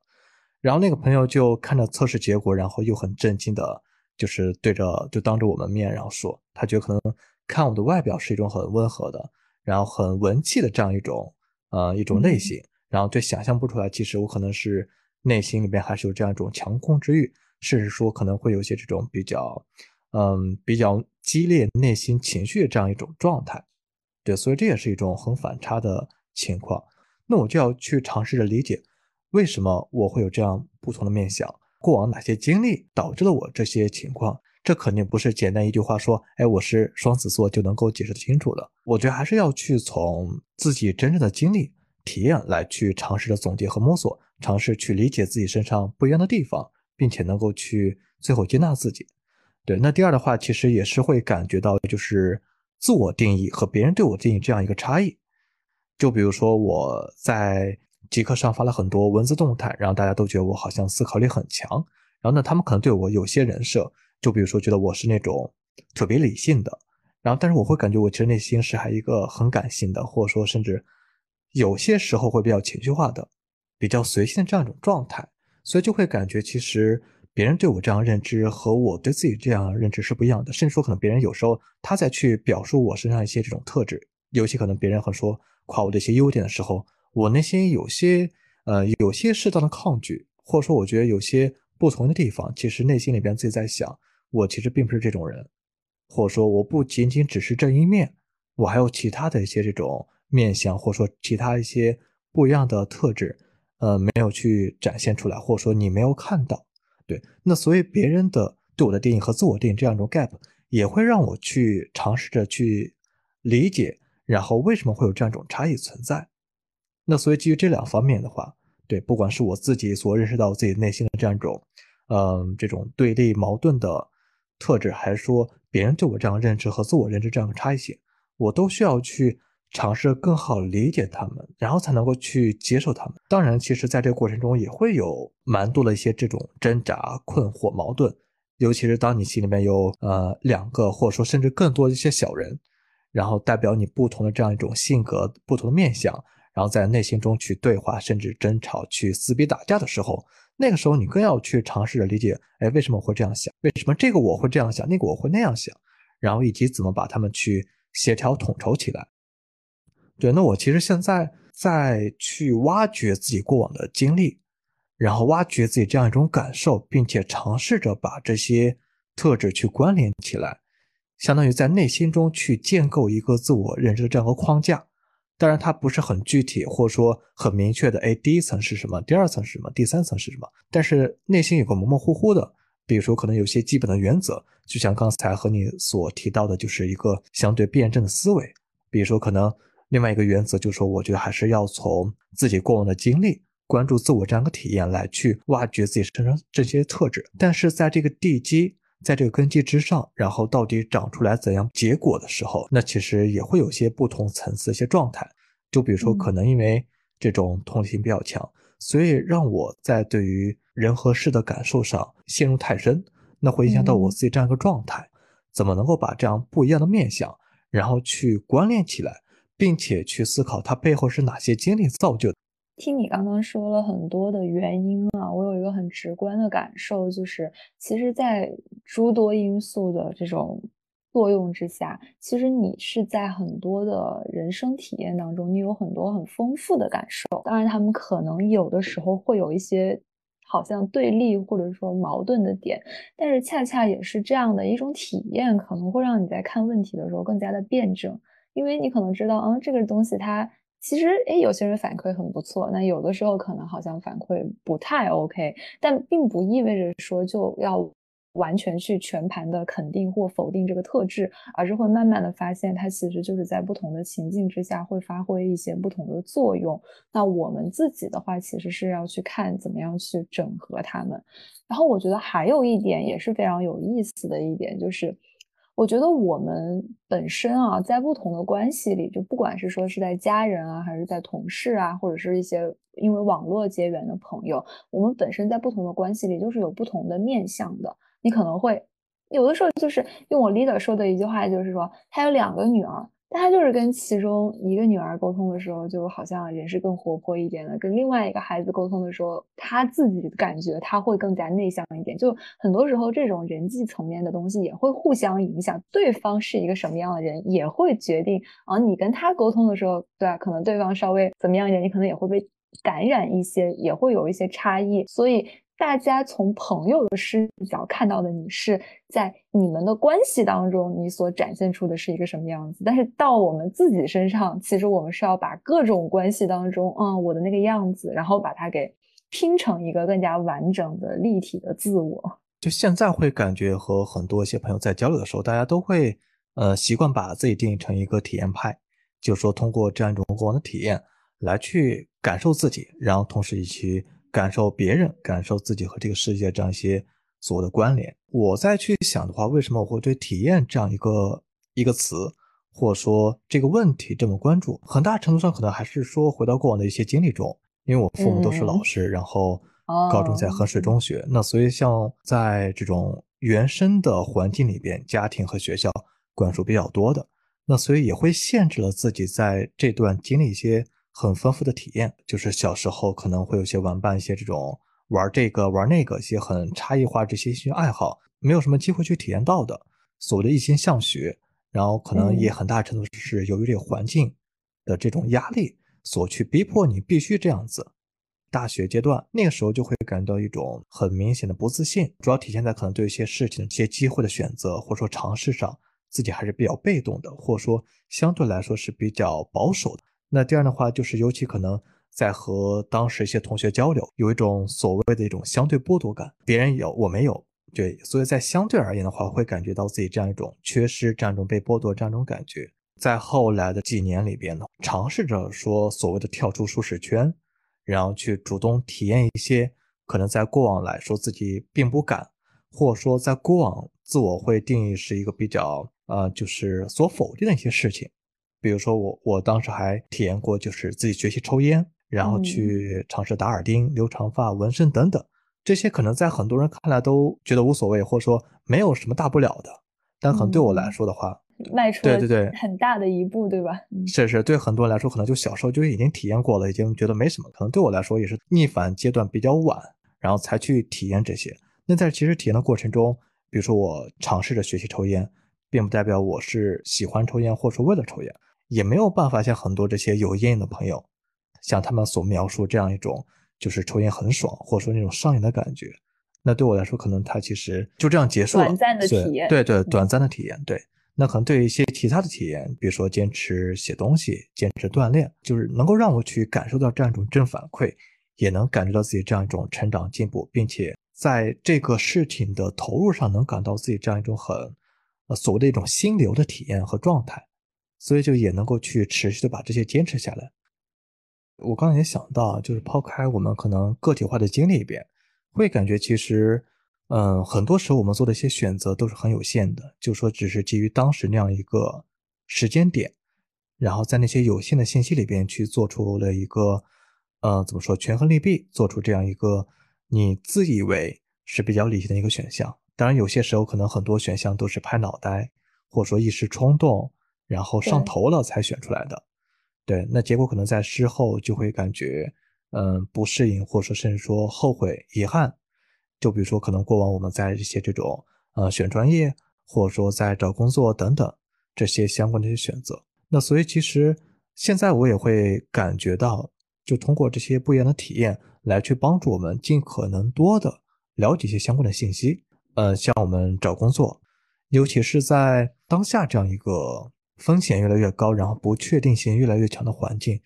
然后那个朋友就看着测试结果，然后又很震惊的，就是对着就当着我们面，然后说他觉得可能看我的外表是一种很温和的，然后很文气的这样一种呃一种类型，然后就想象不出来，其实我可能是内心里面还是有这样一种强控制欲。甚至说可能会有些这种比较，嗯，比较激烈内心情绪这样一种状态，对，所以这也是一种很反差的情况。那我就要去尝试着理解，为什么我会有这样不同的面相，过往哪些经历导致了我这些情况？这肯定不是简单一句话说，哎，我是双子座就能够解释清楚的。我觉得还是要去从自己真正的经历、体验来去尝试着总结和摸索，尝试去理解自己身上不一样的地方。并且能够去最后接纳自己，对。那第二的话，其实也是会感觉到，就是自我定义和别人对我定义这样一个差异。就比如说我在极客上发了很多文字动态，然后大家都觉得我好像思考力很强，然后呢，他们可能对我有些人设，就比如说觉得我是那种特别理性的，然后但是我会感觉我其实内心是还一个很感性的，或者说甚至有些时候会比较情绪化的，比较随性的这样一种状态。所以就会感觉，其实别人对我这样认知和我对自己这样认知是不一样的，甚至说可能别人有时候他在去表述我身上一些这种特质，尤其可能别人很说夸我的一些优点的时候，我内心有些呃有些适当的抗拒，或者说我觉得有些不同的地方，其实内心里边自己在想，我其实并不是这种人，或者说我不仅仅只是这一面，我还有其他的一些这种面相，或者说其他一些不一样的特质。呃，没有去展现出来，或者说你没有看到，对，那所以别人的对我的定义和自我定义这样一种 gap，也会让我去尝试着去理解，然后为什么会有这样一种差异存在。那所以基于这两方面的话，对，不管是我自己所认识到自己内心的这样一种，嗯，这种对立矛盾的特质，还是说别人对我这样认知和自我认知这样的差异性，我都需要去。尝试更好理解他们，然后才能够去接受他们。当然，其实在这个过程中也会有蛮多的一些这种挣扎、困惑、矛盾。尤其是当你心里面有呃两个，或者说甚至更多的一些小人，然后代表你不同的这样一种性格、不同的面相，然后在内心中去对话，甚至争吵、去撕逼打架的时候，那个时候你更要去尝试着理解：哎，为什么会这样想？为什么这个我会这样想，那个我会那样想？然后以及怎么把他们去协调统筹起来。对，那我其实现在在去挖掘自己过往的经历，然后挖掘自己这样一种感受，并且尝试着把这些特质去关联起来，相当于在内心中去建构一个自我认知的这样一个框架。当然，它不是很具体，或者说很明确的。哎，第一层是什么？第二层是什么？第三层是什么？但是内心有个模模糊糊的，比如说可能有些基本的原则，就像刚才和你所提到的，就是一个相对辩证的思维，比如说可能。另外一个原则就是说，我觉得还是要从自己过往的经历，关注自我这样一个体验来去挖掘自己身上这些特质。但是在这个地基，在这个根基之上，然后到底长出来怎样结果的时候，那其实也会有些不同层次的一些状态。就比如说，可能因为这种同理心比较强，所以让我在对于人和事的感受上陷入太深，那会影响到我自己这样一个状态。怎么能够把这样不一样的面相，然后去关联起来？并且去思考它背后是哪些经历造就的。听你刚刚说了很多的原因啊，我有一个很直观的感受，就是其实，在诸多因素的这种作用之下，其实你是在很多的人生体验当中，你有很多很丰富的感受。当然，他们可能有的时候会有一些好像对立或者说矛盾的点，但是恰恰也是这样的一种体验，可能会让你在看问题的时候更加的辩证。因为你可能知道，嗯，这个东西它其实，哎，有些人反馈很不错，那有的时候可能好像反馈不太 OK，但并不意味着说就要完全去全盘的肯定或否定这个特质，而是会慢慢的发现它其实就是在不同的情境之下会发挥一些不同的作用。那我们自己的话，其实是要去看怎么样去整合它们。然后我觉得还有一点也是非常有意思的一点就是。我觉得我们本身啊，在不同的关系里，就不管是说是在家人啊，还是在同事啊，或者是一些因为网络结缘的朋友，我们本身在不同的关系里，就是有不同的面相的。你可能会有的时候就是用我 leader 说的一句话，就是说他有两个女儿。但他就是跟其中一个女儿沟通的时候，就好像人是更活泼一点的；跟另外一个孩子沟通的时候，他自己感觉他会更加内向一点。就很多时候，这种人际层面的东西也会互相影响。对方是一个什么样的人，也会决定啊，你跟他沟通的时候，对啊，可能对方稍微怎么样一点，你可能也会被感染一些，也会有一些差异。所以。大家从朋友的视角看到的你是在你们的关系当中，你所展现出的是一个什么样子？但是到我们自己身上，其实我们是要把各种关系当中，嗯，我的那个样子，然后把它给拼成一个更加完整的立体的自我。就现在会感觉和很多一些朋友在交流的时候，大家都会呃习惯把自己定义成一个体验派，就是说通过这样一种过往的体验来去感受自己，然后同时以及。感受别人，感受自己和这个世界这样一些所谓的关联。我再去想的话，为什么我会对体验这样一个一个词，或者说这个问题这么关注？很大程度上可能还是说回到过往的一些经历中，因为我父母都是老师，然后高中在衡水中学，那所以像在这种原生的环境里边，家庭和学校灌输比较多的，那所以也会限制了自己在这段经历一些。很丰富的体验，就是小时候可能会有些玩伴一些这种玩这个玩那个一些很差异化这些兴趣爱好，没有什么机会去体验到的。所谓的一心向学，然后可能也很大程度是由于这个环境的这种压力所去逼迫你必须这样子。大学阶段那个时候就会感到一种很明显的不自信，主要体现在可能对一些事情、一些机会的选择或者说尝试上，自己还是比较被动的，或者说相对来说是比较保守的。那第二的话，就是尤其可能在和当时一些同学交流，有一种所谓的一种相对剥夺感，别人有我没有，对，所以在相对而言的话，会感觉到自己这样一种缺失、这样一种被剥夺这样一种感觉。在后来的几年里边呢，尝试着说所谓的跳出舒适圈。然后去主动体验一些可能在过往来说自己并不敢，或者说在过往自我会定义是一个比较呃就是所否定的一些事情，比如说我我当时还体验过就是自己学习抽烟，然后去尝试打耳钉、留长发、纹身等等，这些可能在很多人看来都觉得无所谓，或者说没有什么大不了的，但可能对我来说的话。迈出对对对很大的一步，对吧？是是，对很多人来说，可能就小时候就已经体验过了，已经觉得没什么。可能对我来说，也是逆反阶段比较晚，然后才去体验这些。那在其实体验的过程中，比如说我尝试着学习抽烟，并不代表我是喜欢抽烟，或者说为了抽烟，也没有办法像很多这些有烟瘾的朋友，像他们所描述这样一种，就是抽烟很爽，或者说那种上瘾的感觉。那对我来说，可能它其实就这样结束了，短暂的体验，对对，短暂的体验，对。那可能对于一些其他的体验，比如说坚持写东西、坚持锻炼，就是能够让我去感受到这样一种正反馈，也能感觉到自己这样一种成长进步，并且在这个事情的投入上能感到自己这样一种很，呃所谓的一种心流的体验和状态，所以就也能够去持续的把这些坚持下来。我刚才也想到，就是抛开我们可能个体化的经历一遍，会感觉其实。嗯，很多时候我们做的一些选择都是很有限的，就说只是基于当时那样一个时间点，然后在那些有限的信息里边去做出了一个，呃，怎么说权衡利弊，做出这样一个你自以为是比较理性的一个选项。当然，有些时候可能很多选项都是拍脑袋，或者说一时冲动，然后上头了才选出来的。对，那结果可能在事后就会感觉，嗯，不适应，或者说甚至说后悔、遗憾。就比如说，可能过往我们在一些这种呃选专业，或者说在找工作等等这些相关的一些选择，那所以其实现在我也会感觉到，就通过这些不一样的体验来去帮助我们尽可能多的了解一些相关的信息。呃，像我们找工作，尤其是在当下这样一个风险越来越高，然后不确定性越来越强的环境。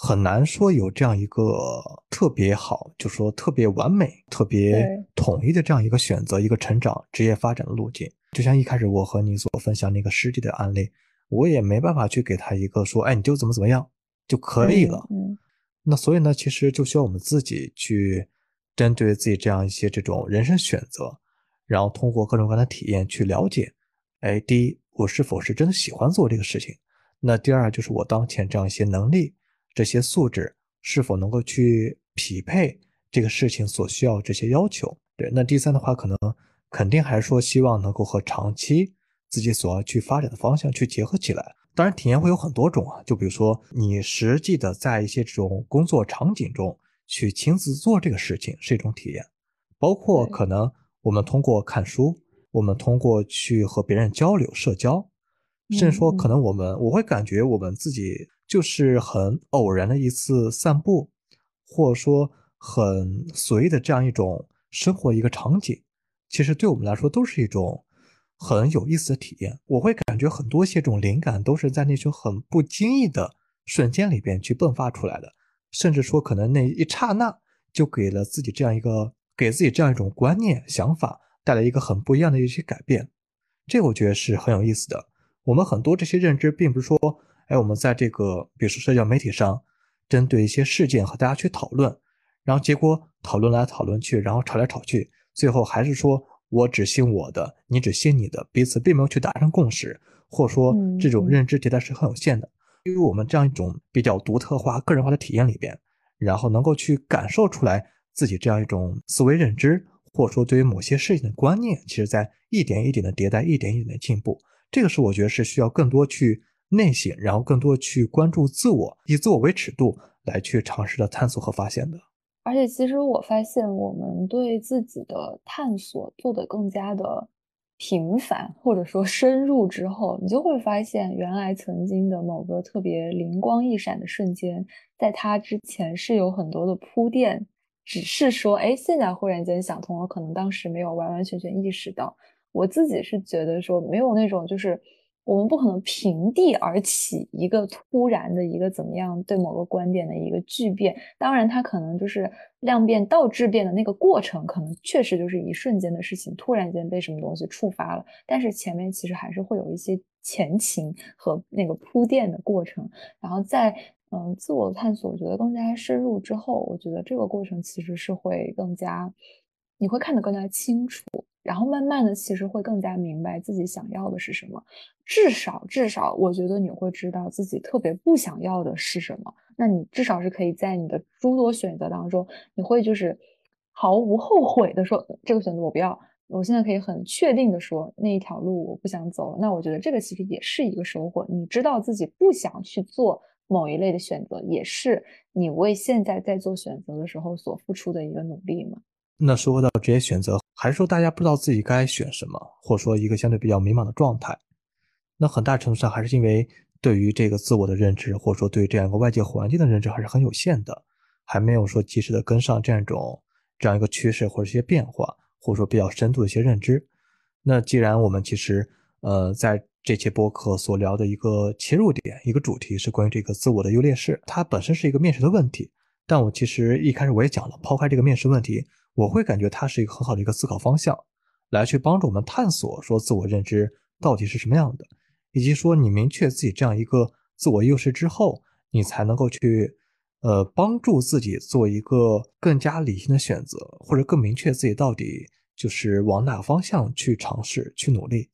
很难说有这样一个特别好，就说特别完美、特别统一的这样一个选择、一个成长、职业发展的路径。就像一开始我和你所分享那个师弟的案例，我也没办法去给他一个说，哎，你就怎么怎么样就可以了。嗯，那所以呢，其实就需要我们自己去针对自己这样一些这种人生选择，然后通过各种各样的体验去了解，哎，第一，我是否是真的喜欢做这个事情？那第二，就是我当前这样一些能力。这些素质是否能够去匹配这个事情所需要这些要求？对，那第三的话，可能肯定还是说希望能够和长期自己所要去发展的方向去结合起来。当然，体验会有很多种啊，就比如说你实际的在一些这种工作场景中去亲自做这个事情是一种体验，包括可能我们通过看书，我们通过去和别人交流社交，甚至说可能我们我会感觉我们自己。就是很偶然的一次散步，或者说很随意的这样一种生活一个场景，其实对我们来说都是一种很有意思的体验。我会感觉很多些种灵感都是在那种很不经意的瞬间里边去迸发出来的，甚至说可能那一刹那就给了自己这样一个给自己这样一种观念想法带来一个很不一样的一些改变。这我觉得是很有意思的。我们很多这些认知并不是说。哎，我们在这个，比如说社交媒体上，针对一些事件和大家去讨论，然后结果讨论来讨论去，然后吵来吵去，最后还是说我只信我的，你只信你的，彼此并没有去达成共识，或者说这种认知迭代是很有限的。因为我们这样一种比较独特化、个人化的体验里边，然后能够去感受出来自己这样一种思维认知，或者说对于某些事情的观念，其实在一点一点的迭代，一点一点的进步。这个是我觉得是需要更多去。内省，然后更多去关注自我，以自我为尺度来去尝试的探索和发现的。而且其实我发现，我们对自己的探索做得更加的频繁，或者说深入之后，你就会发现，原来曾经的某个特别灵光一闪的瞬间，在它之前是有很多的铺垫，只是说，哎，现在忽然间想通了，可能当时没有完完全全意识到。我自己是觉得说，没有那种就是。我们不可能平地而起，一个突然的一个怎么样对某个观点的一个巨变。当然，它可能就是量变到质变的那个过程，可能确实就是一瞬间的事情，突然间被什么东西触发了。但是前面其实还是会有一些前情和那个铺垫的过程。然后在嗯自我探索，我觉得更加深入之后，我觉得这个过程其实是会更加，你会看得更加清楚。然后慢慢的，其实会更加明白自己想要的是什么。至少，至少，我觉得你会知道自己特别不想要的是什么。那你至少是可以在你的诸多选择当中，你会就是毫无后悔的说这个选择我不要。我现在可以很确定的说那一条路我不想走。那我觉得这个其实也是一个收获。你知道自己不想去做某一类的选择，也是你为现在在做选择的时候所付出的一个努力嘛。那说到这些选择。还是说大家不知道自己该选什么，或者说一个相对比较迷茫的状态，那很大程度上还是因为对于这个自我的认知，或者说对这样一个外界环境的认知还是很有限的，还没有说及时的跟上这样一种这样一个趋势或者一些变化，或者说比较深度的一些认知。那既然我们其实呃在这期播客所聊的一个切入点，一个主题是关于这个自我的优劣势，它本身是一个面试的问题，但我其实一开始我也讲了，抛开这个面试问题。我会感觉它是一个很好的一个思考方向，来去帮助我们探索说自我认知到底是什么样的，以及说你明确自己这样一个自我优势之后，你才能够去呃帮助自己做一个更加理性的选择，或者更明确自己到底就是往哪个方向去尝试去努力。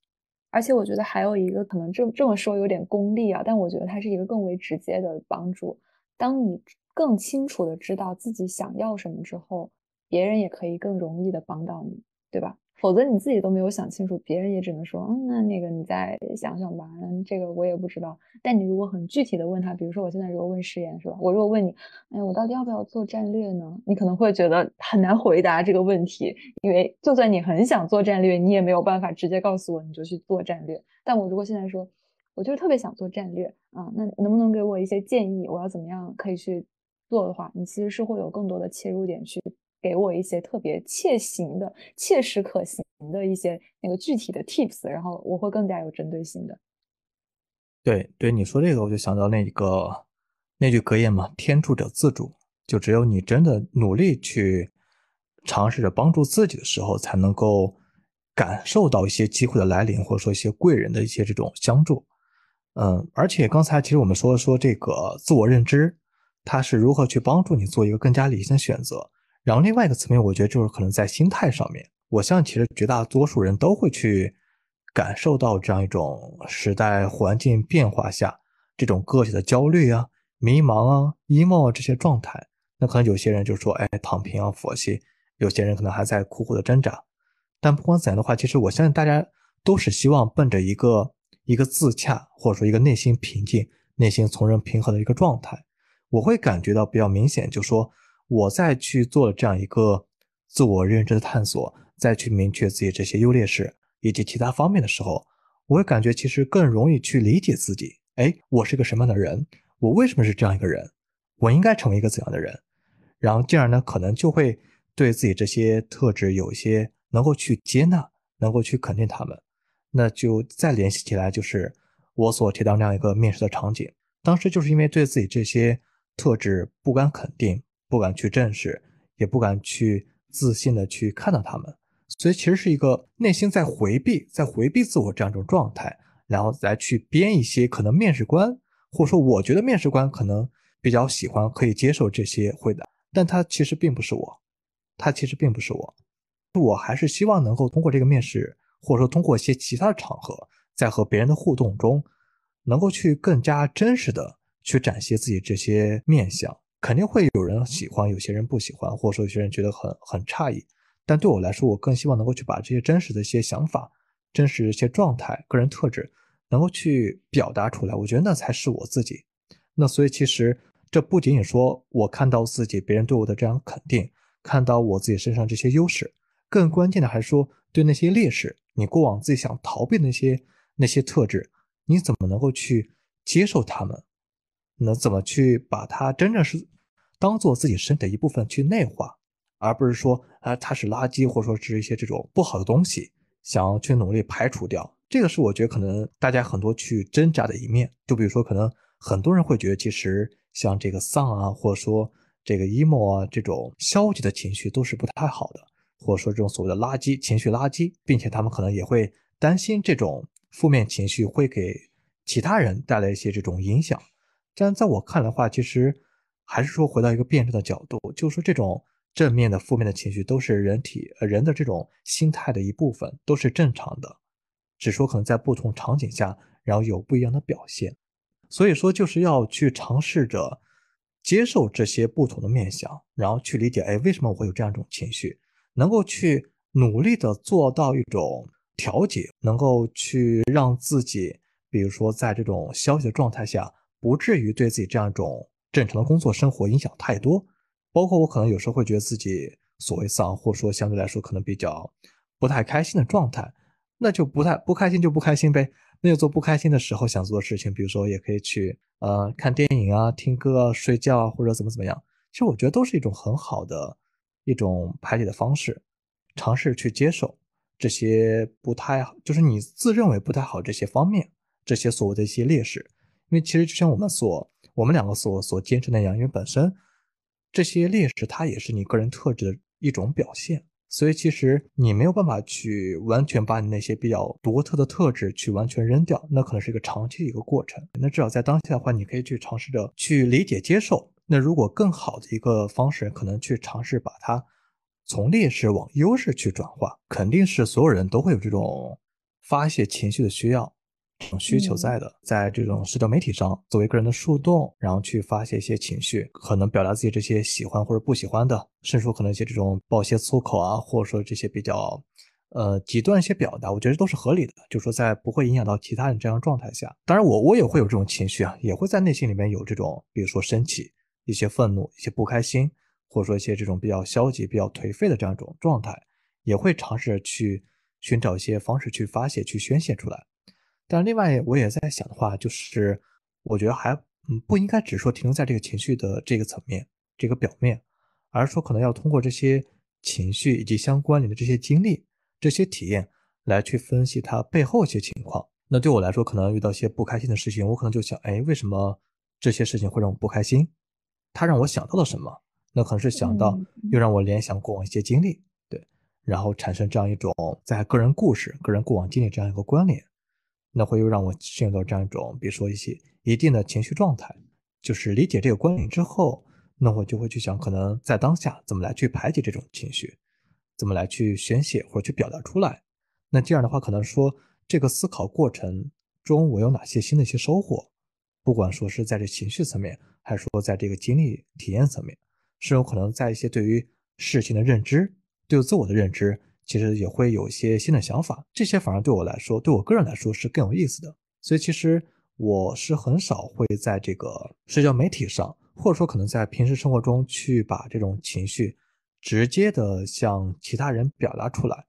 而且我觉得还有一个可能这这么说有点功利啊，但我觉得它是一个更为直接的帮助。当你更清楚的知道自己想要什么之后。别人也可以更容易的帮到你，对吧？否则你自己都没有想清楚，别人也只能说，嗯，那那个你再想想吧，这个我也不知道。但你如果很具体的问他，比如说我现在如果问誓言，是吧？我如果问你，哎，我到底要不要做战略呢？你可能会觉得很难回答这个问题，因为就算你很想做战略，你也没有办法直接告诉我你就去做战略。但我如果现在说，我就是特别想做战略啊，那能不能给我一些建议？我要怎么样可以去做的话，你其实是会有更多的切入点去。给我一些特别切行的、切实可行的一些那个具体的 tips，然后我会更加有针对性的。对对，你说这个，我就想到那个那句格言嘛：“天助者自助。”就只有你真的努力去尝试着帮助自己的时候，才能够感受到一些机会的来临，或者说一些贵人的一些这种相助。嗯，而且刚才其实我们说说这个自我认知，它是如何去帮助你做一个更加理性的选择。然后另外一个层面，我觉得就是可能在心态上面，我相信其实绝大多数人都会去感受到这样一种时代环境变化下这种个体的焦虑啊、迷茫啊、emo 啊这些状态。那可能有些人就说：“哎，躺平啊，佛系。”有些人可能还在苦苦的挣扎。但不管怎样的话，其实我相信大家都是希望奔着一个一个自洽，或者说一个内心平静、内心从容平和的一个状态。我会感觉到比较明显，就说。我再去做了这样一个自我认知的探索，再去明确自己这些优劣势以及其他方面的时候，我会感觉其实更容易去理解自己。哎，我是个什么样的人？我为什么是这样一个人？我应该成为一个怎样的人？然后进而呢，可能就会对自己这些特质有一些能够去接纳，能够去肯定他们。那就再联系起来，就是我所提到那样一个面试的场景，当时就是因为对自己这些特质不敢肯定。不敢去正视，也不敢去自信的去看到他们，所以其实是一个内心在回避，在回避自我这样一种状态，然后再去编一些可能面试官或者说我觉得面试官可能比较喜欢可以接受这些回答，但他其实并不是我，他其实并不是我，我还是希望能够通过这个面试，或者说通过一些其他的场合，在和别人的互动中，能够去更加真实的去展现自己这些面相。肯定会有人喜欢，有些人不喜欢，或者说有些人觉得很很诧异。但对我来说，我更希望能够去把这些真实的一些想法、真实的一些状态、个人特质，能够去表达出来。我觉得那才是我自己。那所以其实这不仅仅说我看到自己别人对我的这样肯定，看到我自己身上这些优势，更关键的还是说对那些劣势，你过往自己想逃避那些那些特质，你怎么能够去接受他们？那怎么去把它真正是当做自己身体的一部分去内化，而不是说啊它是垃圾或者说是一些这种不好的东西，想要去努力排除掉。这个是我觉得可能大家很多去挣扎的一面。就比如说，可能很多人会觉得其实。像这个丧啊，或者说这个 emo 啊，这种消极的情绪都是不太好的，或者说这种所谓的垃圾情绪垃圾，并且他们可能也会担心这种负面情绪会给其他人带来一些这种影响。但在我看来的话，其实还是说回到一个辩证的角度，就是说这种正面的、负面的情绪都是人体呃人的这种心态的一部分，都是正常的，只说可能在不同场景下，然后有不一样的表现。所以说，就是要去尝试着接受这些不同的面相，然后去理解，哎，为什么我会有这样一种情绪？能够去努力的做到一种调节，能够去让自己，比如说在这种消极的状态下，不至于对自己这样一种正常的工作生活影响太多。包括我可能有时候会觉得自己所谓丧，或者说相对来说可能比较不太开心的状态，那就不太不开心就不开心呗。那就做不开心的时候想做的事情，比如说也可以去呃看电影啊、听歌、啊睡觉啊，或者怎么怎么样。其实我觉得都是一种很好的一种排解的方式，尝试去接受这些不太，就是你自认为不太好这些方面，这些所谓的一些劣势。因为其实就像我们所我们两个所所坚持那样，因为本身这些劣势它也是你个人特质的一种表现。所以其实你没有办法去完全把你那些比较独特的特质去完全扔掉，那可能是一个长期的一个过程。那至少在当下的话，你可以去尝试着去理解、接受。那如果更好的一个方式，可能去尝试把它从劣势往优势去转化。肯定是所有人都会有这种发泄情绪的需要。这种需求在的，在这种社交媒体上作为个人的树洞，然后去发泄一些情绪，可能表达自己这些喜欢或者不喜欢的，甚至说可能一些这种爆些粗口啊，或者说这些比较呃极端一些表达，我觉得都是合理的。就是说在不会影响到其他人这样状态下，当然我我也会有这种情绪啊，也会在内心里面有这种，比如说生气、一些愤怒、一些不开心，或者说一些这种比较消极、比较颓废的这样一种状态，也会尝试去寻找一些方式去发泄、去宣泄出来。但另外，我也在想的话，就是我觉得还嗯不应该只说停留在这个情绪的这个层面、这个表面，而是说可能要通过这些情绪以及相关联的这些经历、这些体验来去分析它背后一些情况。那对我来说，可能遇到一些不开心的事情，我可能就想，哎，为什么这些事情会让我不开心？它让我想到了什么？那可能是想到又让我联想过往一些经历，对，然后产生这样一种在个人故事、个人过往经历这样一个关联。那会又让我陷入到这样一种，比如说一些一定的情绪状态，就是理解这个观点之后，那我就会去想，可能在当下怎么来去排解这种情绪，怎么来去宣泄或者去表达出来。那这样的话，可能说这个思考过程中，我有哪些新的一些收获，不管说是在这情绪层面，还是说在这个经历体验层面，是有可能在一些对于事情的认知，对自我的认知。其实也会有一些新的想法，这些反而对我来说，对我个人来说是更有意思的。所以其实我是很少会在这个社交媒体上，或者说可能在平时生活中去把这种情绪直接的向其他人表达出来，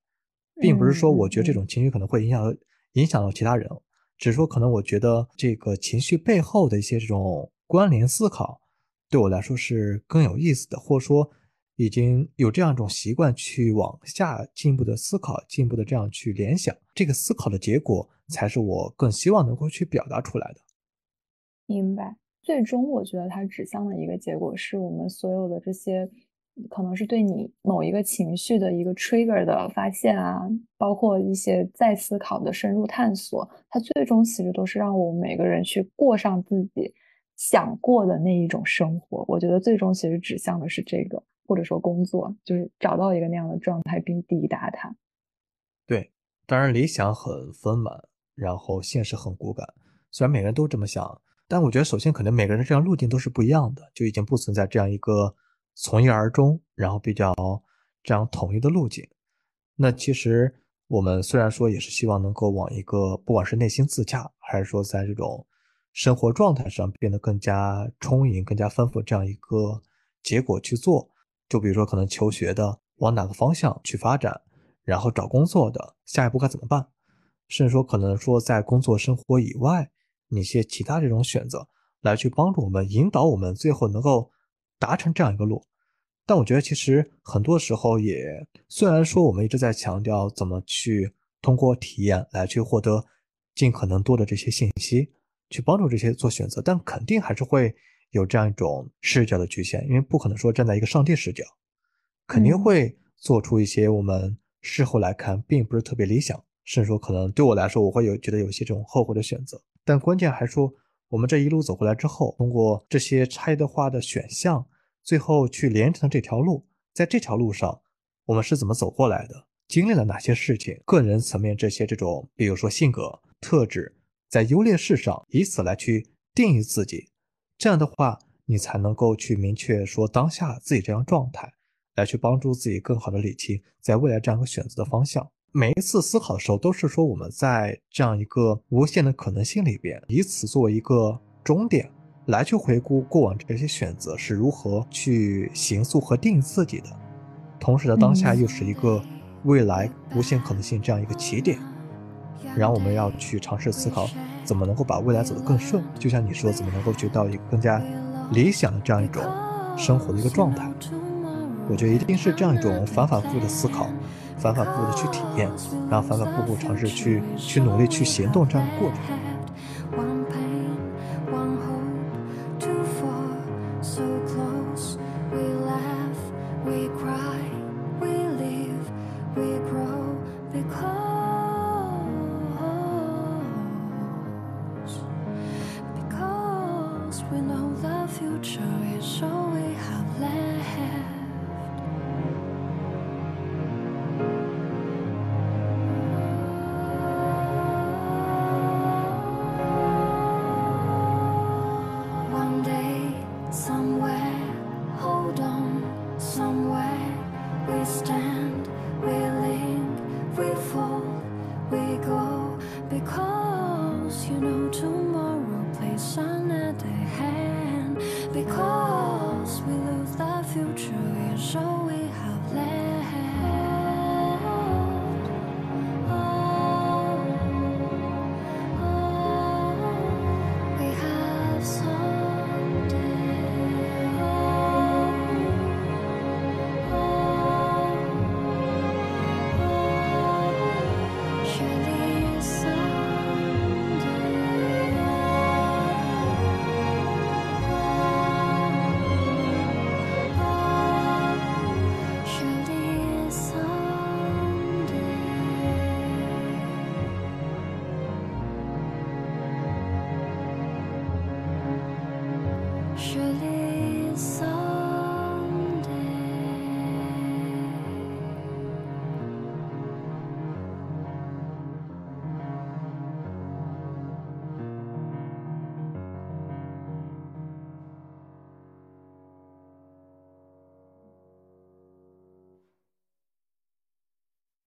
并不是说我觉得这种情绪可能会影响影响到其他人，只是说可能我觉得这个情绪背后的一些这种关联思考，对我来说是更有意思的，或者说。已经有这样一种习惯，去往下进一步的思考，进一步的这样去联想，这个思考的结果才是我更希望能够去表达出来的。明白，最终我觉得它指向的一个结果，是我们所有的这些，可能是对你某一个情绪的一个 trigger 的发现啊，包括一些再思考的深入探索，它最终其实都是让我们每个人去过上自己想过的那一种生活。我觉得最终其实指向的是这个。或者说工作，就是找到一个那样的状态并抵达它。对，当然理想很丰满，然后现实很骨感。虽然每个人都这么想，但我觉得首先可能每个人的这样路径都是不一样的，就已经不存在这样一个从一而终，然后比较这样统一的路径。那其实我们虽然说也是希望能够往一个不管是内心自洽，还是说在这种生活状态上变得更加充盈、更加丰富这样一个结果去做。就比如说，可能求学的往哪个方向去发展，然后找工作的下一步该怎么办，甚至说可能说在工作生活以外，一些其他这种选择，来去帮助我们引导我们最后能够达成这样一个路。但我觉得其实很多时候也，虽然说我们一直在强调怎么去通过体验来去获得尽可能多的这些信息，去帮助这些做选择，但肯定还是会。有这样一种视角的局限，因为不可能说站在一个上帝视角，肯定会做出一些我们事后来看并不是特别理想，甚至说可能对我来说，我会有觉得有些这种后悔的选择。但关键还说，我们这一路走过来之后，通过这些差异化的选项，最后去连成这条路，在这条路上，我们是怎么走过来的，经历了哪些事情，个人层面这些这种，比如说性格特质，在优劣势上，以此来去定义自己。这样的话，你才能够去明确说当下自己这样状态，来去帮助自己更好的理清在未来这样一个选择的方向。每一次思考的时候，都是说我们在这样一个无限的可能性里边，以此作为一个终点，来去回顾过往这些选择是如何去形塑和定义自己的。同时呢当下又是一个未来无限可能性这样一个起点，然后我们要去尝试思考。怎么能够把未来走得更顺？就像你说，怎么能够去到一个更加理想的这样一种生活的一个状态？我觉得一定是这样一种反反复复的思考，反反复复的去体验，然后反反复复尝试去去努力去行动这样的过程。we know the future is over.